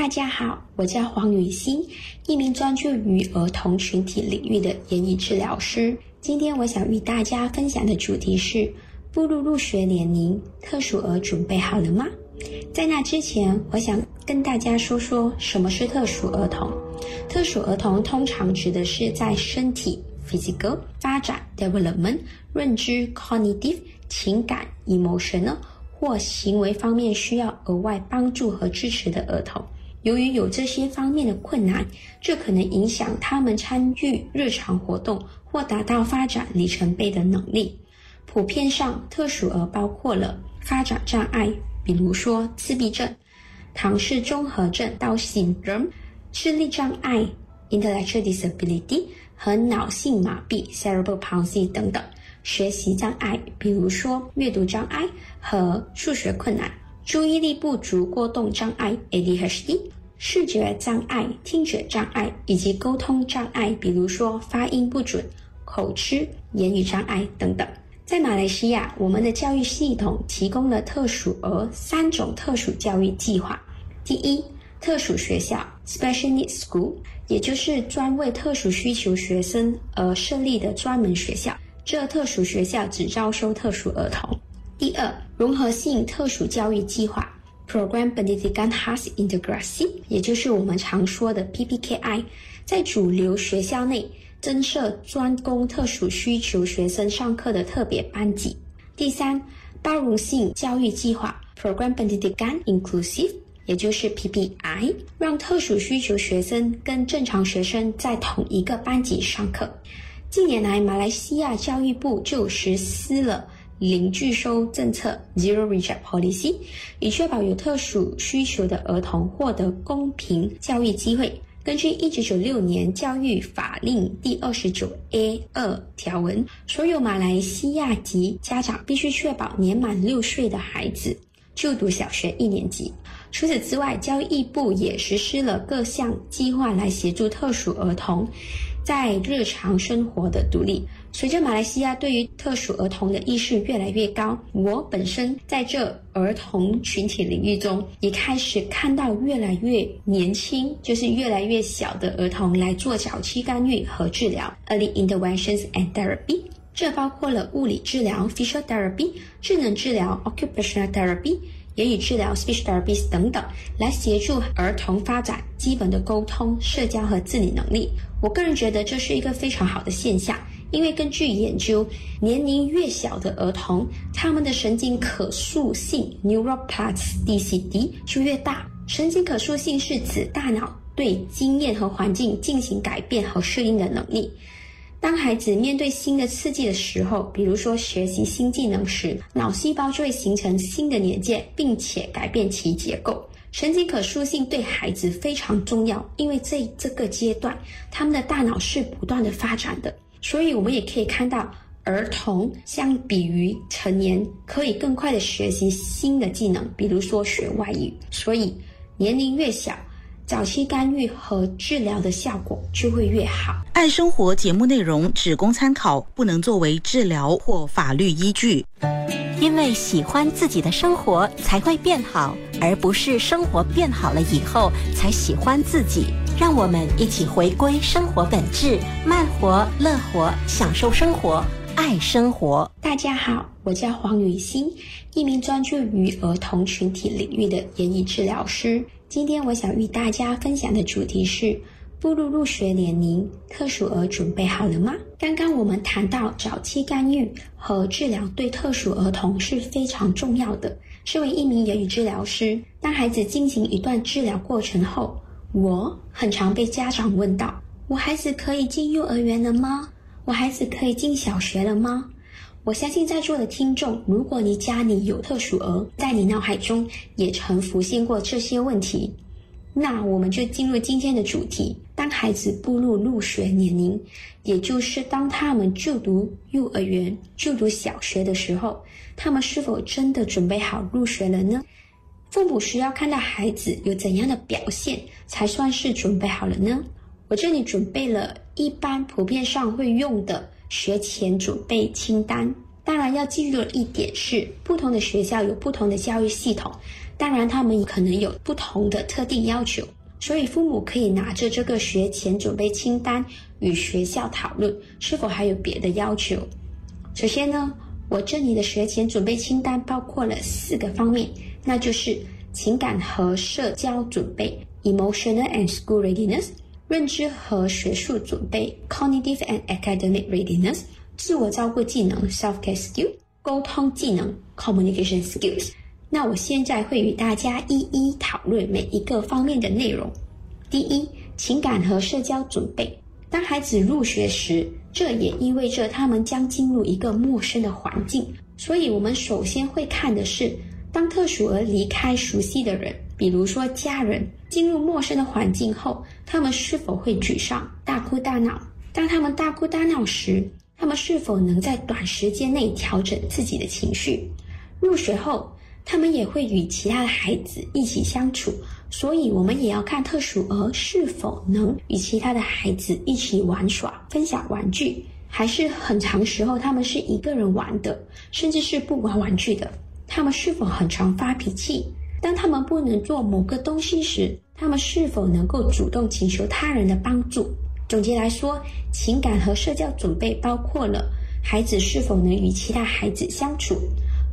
大家好，我叫黄雨欣，一名专注于儿童群体领域的言语治疗师。今天我想与大家分享的主题是：步入入学年龄，特殊儿准备好了吗？在那之前，我想跟大家说说什么是特殊儿童。特殊儿童通常指的是在身体 （physical） 发展 （development）、认知 （cognitive）、情感 （emotional） 或行为方面需要额外帮助和支持的儿童。由于有这些方面的困难，这可能影响他们参与日常活动或达到发展里程碑的能力。普遍上，特殊儿包括了发展障碍，比如说自闭症、唐氏综合症到 syndrome、智力障碍 intellectual disability 和脑性麻痹 cerebral palsy 等等；学习障碍，比如说阅读障碍和数学困难。注意力不足过动障碍 （ADHD）、视觉障碍、听觉障碍以及沟通障碍，比如说发音不准、口吃、言语障碍等等。在马来西亚，我们的教育系统提供了特殊儿三种特殊教育计划。第一，特殊学校 （Special Needs School），也就是专为特殊需求学生而设立的专门学校。这特殊学校只招收特殊儿童。第二，融合性特殊教育计划 （Program Pendidikan Khas Integrasi），也就是我们常说的 PPKI，在主流学校内增设专供特殊需求学生上课的特别班级。第三，包容性教育计划 （Program Pendidikan Inclusive），也就是 PPI，让特殊需求学生跟正常学生在同一个班级上课。近年来，马来西亚教育部就实施了。零拒收政策 （Zero Reject Policy） 以确保有特殊需求的儿童获得公平教育机会。根据一九九六年教育法令第二十九 A 二条文，所有马来西亚籍家长必须确保年满六岁的孩子就读小学一年级。除此之外，教育部也实施了各项计划来协助特殊儿童在日常生活的独立。随着马来西亚对于特殊儿童的意识越来越高，我本身在这儿童群体领域中，也开始看到越来越年轻，就是越来越小的儿童来做早期干预和治疗 （early interventions and therapy）。这包括了物理治疗 （physical therapy）、智能治疗 （occupational therapy）、言语治疗 （speech therapy） 等等，来协助儿童发展基本的沟通、社交和自理能力。我个人觉得这是一个非常好的现象。因为根据研究，年龄越小的儿童，他们的神经可塑性 （neuroplasticity） 就越大。神经可塑性是指大脑对经验和环境进行改变和适应的能力。当孩子面对新的刺激的时候，比如说学习新技能时，脑细胞就会形成新的连接，并且改变其结构。神经可塑性对孩子非常重要，因为在这个阶段，他们的大脑是不断的发展的。所以，我们也可以看到，儿童相比于成年，可以更快的学习新的技能，比如说学外语。所以，年龄越小，早期干预和治疗的效果就会越好。爱生活节目内容只供参考，不能作为治疗或法律依据。因为喜欢自己的生活才会变好，而不是生活变好了以后才喜欢自己。让我们一起回归生活本质，慢活、乐活，享受生活，爱生活。大家好，我叫黄雨欣，一名专注于儿童群体领域的言语治疗师。今天我想与大家分享的主题是：步入入学年龄，特殊儿准备好了吗？刚刚我们谈到早期干预和治疗对特殊儿童是非常重要的。身为一名言语治疗师，当孩子进行一段治疗过程后，我很常被家长问到：“我孩子可以进幼儿园了吗？我孩子可以进小学了吗？”我相信在座的听众，如果你家里有特殊儿，在你脑海中也曾浮现过这些问题。那我们就进入今天的主题：当孩子步入入学年龄，也就是当他们就读幼儿园、就读小学的时候，他们是否真的准备好入学了呢？父母需要看到孩子有怎样的表现，才算是准备好了呢？我这里准备了一般普遍上会用的学前准备清单。当然要记住的一点是，不同的学校有不同的教育系统，当然，他们可能有不同的特定要求，所以父母可以拿着这个学前准备清单与学校讨论，是否还有别的要求。首先呢，我这里的学前准备清单包括了四个方面，那就是情感和社交准备 （emotional and school readiness）、认知和学术准备 （cognitive and academic readiness）、自我照顾技能 （self-care skill）、沟通技能 （communication skills）。那我现在会与大家一一讨论每一个方面的内容。第一，情感和社交准备。当孩子入学时，这也意味着他们将进入一个陌生的环境，所以我们首先会看的是，当特殊儿离开熟悉的人，比如说家人，进入陌生的环境后，他们是否会沮丧、大哭大闹？当他们大哭大闹时，他们是否能在短时间内调整自己的情绪？入学后。他们也会与其他的孩子一起相处，所以我们也要看特殊儿是否能与其他的孩子一起玩耍、分享玩具，还是很长时候他们是一个人玩的，甚至是不玩玩具的。他们是否很常发脾气？当他们不能做某个东西时，他们是否能够主动请求他人的帮助？总结来说，情感和社交准备包括了孩子是否能与其他孩子相处。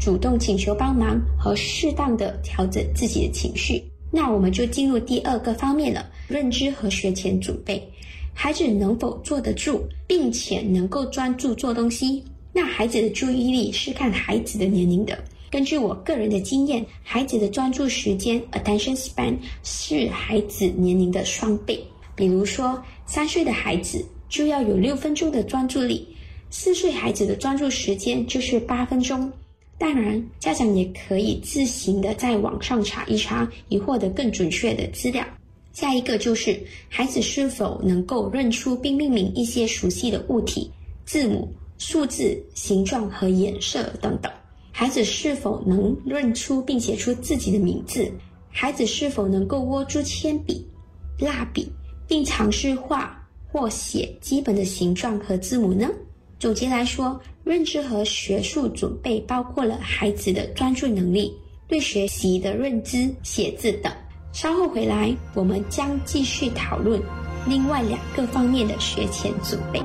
主动请求帮忙和适当的调整自己的情绪，那我们就进入第二个方面了：认知和学前准备。孩子能否坐得住，并且能够专注做东西？那孩子的注意力是看孩子的年龄的。根据我个人的经验，孩子的专注时间 （attention span） 是孩子年龄的双倍。比如说，三岁的孩子就要有六分钟的专注力，四岁孩子的专注时间就是八分钟。当然，家长也可以自行的在网上查一查，以获得更准确的资料。下一个就是孩子是否能够认出并命名一些熟悉的物体、字母、数字、形状和颜色等等。孩子是否能认出并写出自己的名字？孩子是否能够握住铅笔、蜡笔，并尝试画或写基本的形状和字母呢？总结来说，认知和学术准备包括了孩子的专注能力、对学习的认知、写字等。稍后回来，我们将继续讨论另外两个方面的学前准备。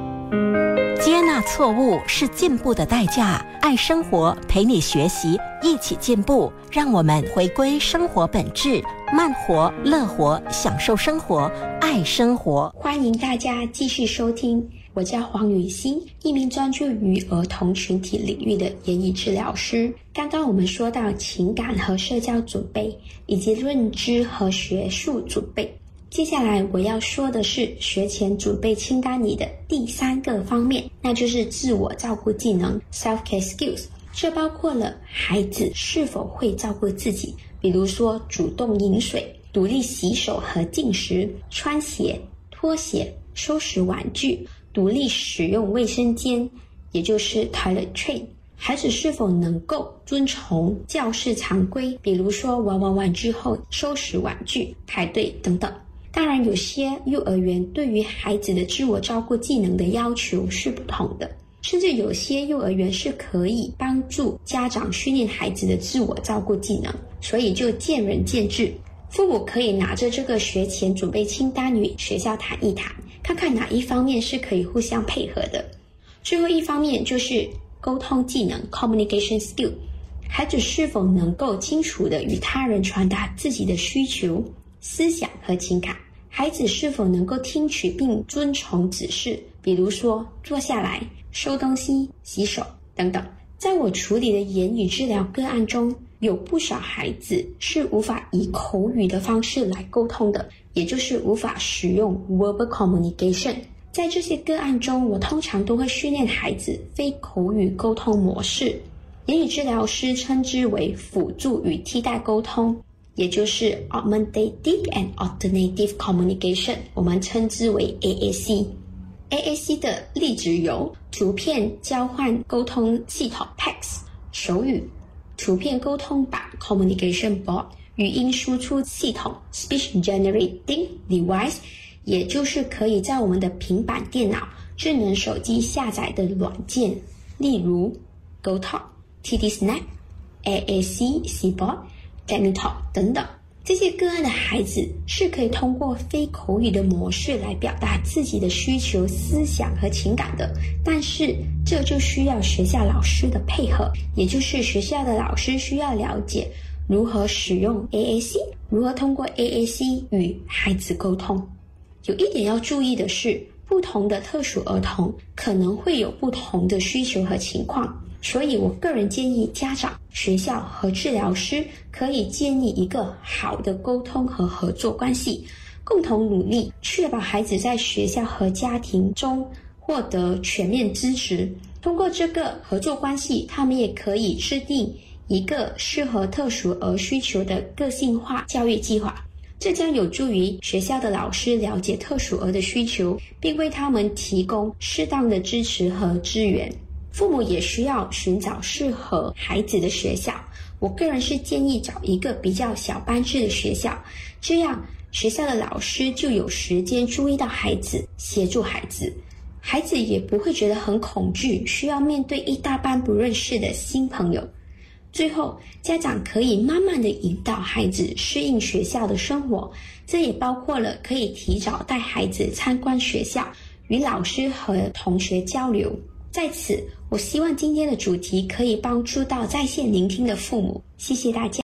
接纳错误是进步的代价。爱生活，陪你学习，一起进步。让我们回归生活本质，慢活、乐活，享受生活，爱生活。欢迎大家继续收听。我叫黄雨欣，一名专注于儿童群体领域的言语治疗师。刚刚我们说到情感和社交准备，以及认知和学术准备。接下来我要说的是学前准备清单里的第三个方面，那就是自我照顾技能 （self-care skills）。这包括了孩子是否会照顾自己，比如说主动饮水、独立洗手和进食、穿鞋、脱鞋、收拾玩具。独立使用卫生间，也就是 toilet train。孩子是否能够遵从教室常规，比如说玩完玩具后收拾玩具、排队等等。当然，有些幼儿园对于孩子的自我照顾技能的要求是不同的，甚至有些幼儿园是可以帮助家长训练孩子的自我照顾技能，所以就见仁见智。父母可以拿着这个学前准备清单与学校谈一谈。看看哪一方面是可以互相配合的。最后一方面就是沟通技能 （communication skill），孩子是否能够清楚地与他人传达自己的需求、思想和情感？孩子是否能够听取并遵从指示，比如说坐下来、收东西、洗手等等。在我处理的言语治疗个案中，有不少孩子是无法以口语的方式来沟通的。也就是无法使用 verbal communication。在这些个案中，我通常都会训练孩子非口语沟通模式，言语治疗师称之为辅助与替代沟通，也就是 augmentative and alternative communication，我们称之为 AAC。AAC 的例子有图片交换沟通系统 PACS、手语图片沟通版 Communication Board。语音输出系统 （Speech Generating Device），也就是可以在我们的平板电脑、智能手机下载的软件，例如 GoTalk、TD Snap、AAC Cboard、g a n i t a l k 等等。这些个案的孩子是可以通过非口语的模式来表达自己的需求、思想和情感的，但是这就需要学校老师的配合，也就是学校的老师需要了解如何使用 AAC，如何通过 AAC 与孩子沟通。有一点要注意的是，不同的特殊儿童可能会有不同的需求和情况。所以，我个人建议家长、学校和治疗师可以建立一个好的沟通和合作关系，共同努力，确保孩子在学校和家庭中获得全面支持。通过这个合作关系，他们也可以制定一个适合特殊儿需求的个性化教育计划，这将有助于学校的老师了解特殊儿的需求，并为他们提供适当的支持和资源。父母也需要寻找适合孩子的学校。我个人是建议找一个比较小班制的学校，这样学校的老师就有时间注意到孩子，协助孩子，孩子也不会觉得很恐惧，需要面对一大班不认识的新朋友。最后，家长可以慢慢的引导孩子适应学校的生活，这也包括了可以提早带孩子参观学校，与老师和同学交流。在此，我希望今天的主题可以帮助到在线聆听的父母。谢谢大家。